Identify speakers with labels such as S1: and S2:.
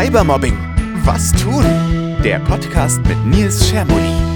S1: Cybermobbing. Was tun? Der Podcast mit Nils Schermoli.